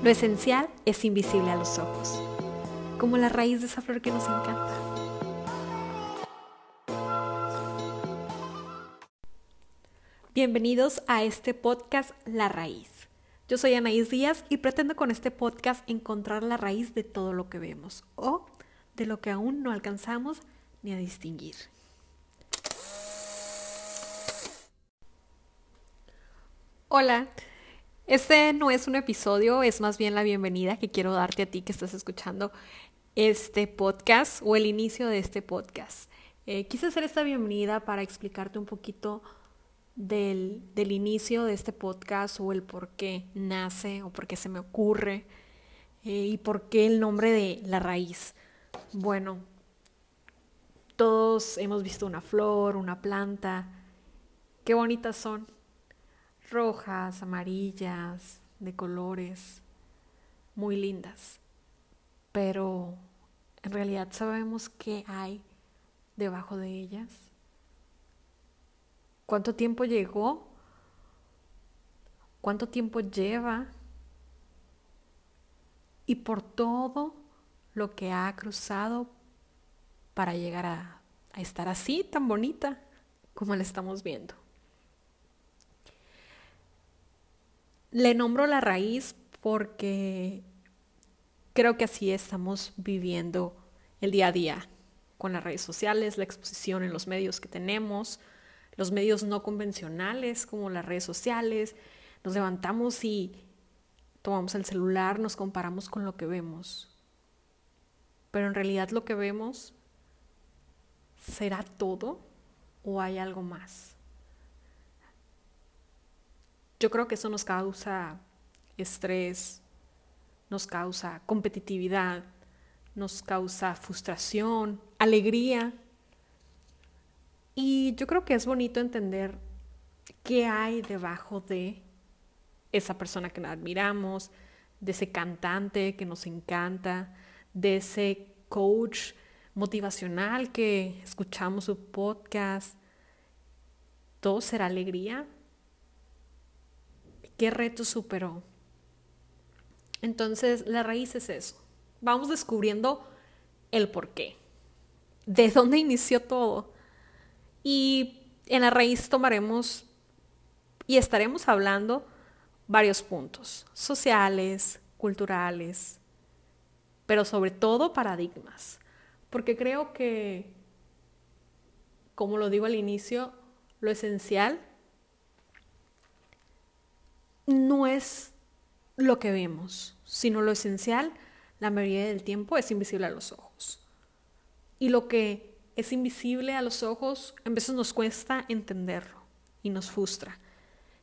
Lo esencial es invisible a los ojos, como la raíz de esa flor que nos encanta. Bienvenidos a este podcast La Raíz. Yo soy Anaís Díaz y pretendo con este podcast encontrar la raíz de todo lo que vemos o de lo que aún no alcanzamos ni a distinguir. Hola, este no es un episodio, es más bien la bienvenida que quiero darte a ti que estás escuchando este podcast o el inicio de este podcast. Eh, quise hacer esta bienvenida para explicarte un poquito del, del, inicio de este podcast o el por qué nace o por qué se me ocurre eh, y por qué el nombre de la raíz. Bueno, todos hemos visto una flor, una planta, qué bonitas son rojas, amarillas, de colores, muy lindas. Pero en realidad sabemos qué hay debajo de ellas. ¿Cuánto tiempo llegó? ¿Cuánto tiempo lleva? Y por todo lo que ha cruzado para llegar a, a estar así, tan bonita como la estamos viendo. Le nombro la raíz porque creo que así estamos viviendo el día a día con las redes sociales, la exposición en los medios que tenemos, los medios no convencionales como las redes sociales. Nos levantamos y tomamos el celular, nos comparamos con lo que vemos. Pero en realidad lo que vemos será todo o hay algo más. Yo creo que eso nos causa estrés, nos causa competitividad, nos causa frustración, alegría. Y yo creo que es bonito entender qué hay debajo de esa persona que admiramos, de ese cantante que nos encanta, de ese coach motivacional que escuchamos su podcast. ¿Todo será alegría? ¿Qué reto superó? Entonces, la raíz es eso. Vamos descubriendo el por qué. ¿De dónde inició todo? Y en la raíz tomaremos y estaremos hablando varios puntos, sociales, culturales, pero sobre todo paradigmas. Porque creo que, como lo digo al inicio, lo esencial no es lo que vemos, sino lo esencial, la mayoría del tiempo es invisible a los ojos. Y lo que es invisible a los ojos, a veces nos cuesta entenderlo y nos frustra.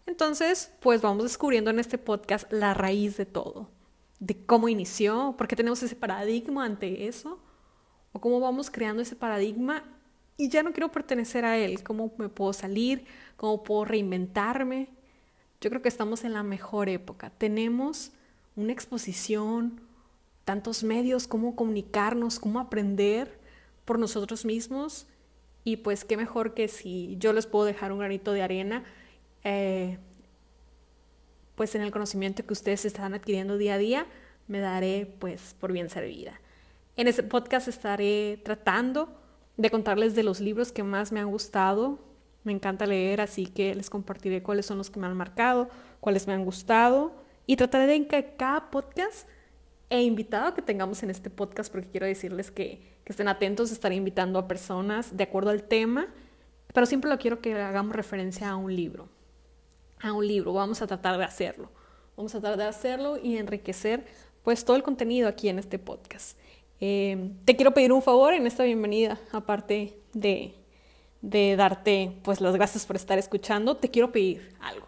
Entonces, pues vamos descubriendo en este podcast la raíz de todo, de cómo inició, por qué tenemos ese paradigma ante eso, o cómo vamos creando ese paradigma y ya no quiero pertenecer a él, cómo me puedo salir, cómo puedo reinventarme, yo creo que estamos en la mejor época. Tenemos una exposición, tantos medios, cómo comunicarnos, cómo aprender por nosotros mismos. Y pues qué mejor que si yo les puedo dejar un granito de arena, eh, pues en el conocimiento que ustedes están adquiriendo día a día, me daré pues por bien servida. En este podcast estaré tratando de contarles de los libros que más me han gustado, me encanta leer, así que les compartiré cuáles son los que me han marcado, cuáles me han gustado y trataré de que cada podcast e invitado que tengamos en este podcast, porque quiero decirles que, que estén atentos, estaré invitando a personas de acuerdo al tema, pero siempre lo quiero que hagamos referencia a un libro, a un libro, vamos a tratar de hacerlo, vamos a tratar de hacerlo y enriquecer pues todo el contenido aquí en este podcast. Eh, te quiero pedir un favor en esta bienvenida, aparte de de darte pues las gracias por estar escuchando, te quiero pedir algo.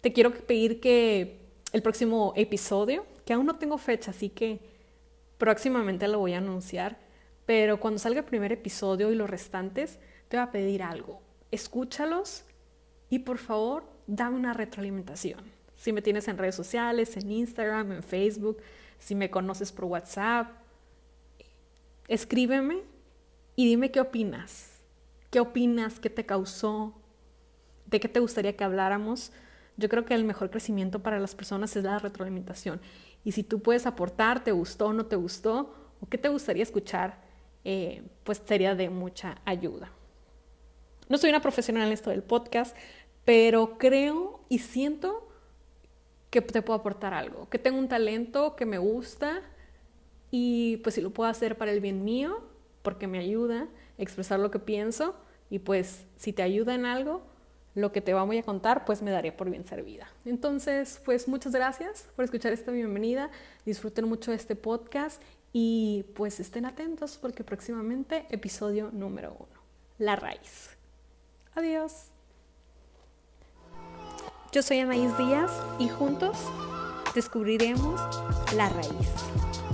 Te quiero pedir que el próximo episodio, que aún no tengo fecha, así que próximamente lo voy a anunciar, pero cuando salga el primer episodio y los restantes, te voy a pedir algo. Escúchalos y por favor, dame una retroalimentación. Si me tienes en redes sociales, en Instagram, en Facebook, si me conoces por WhatsApp, escríbeme y dime qué opinas ¿Qué opinas? ¿Qué te causó? ¿De qué te gustaría que habláramos? Yo creo que el mejor crecimiento para las personas es la retroalimentación. Y si tú puedes aportar, te gustó no te gustó, o qué te gustaría escuchar, eh, pues sería de mucha ayuda. No soy una profesional en esto del podcast, pero creo y siento que te puedo aportar algo, que tengo un talento que me gusta y pues si lo puedo hacer para el bien mío, porque me ayuda a expresar lo que pienso y pues si te ayuda en algo, lo que te vamos a contar, pues me daría por bien servida. Entonces, pues muchas gracias por escuchar esta bienvenida, disfruten mucho este podcast y pues estén atentos porque próximamente episodio número uno, la raíz. Adiós. Yo soy Anaís Díaz y juntos descubriremos la raíz.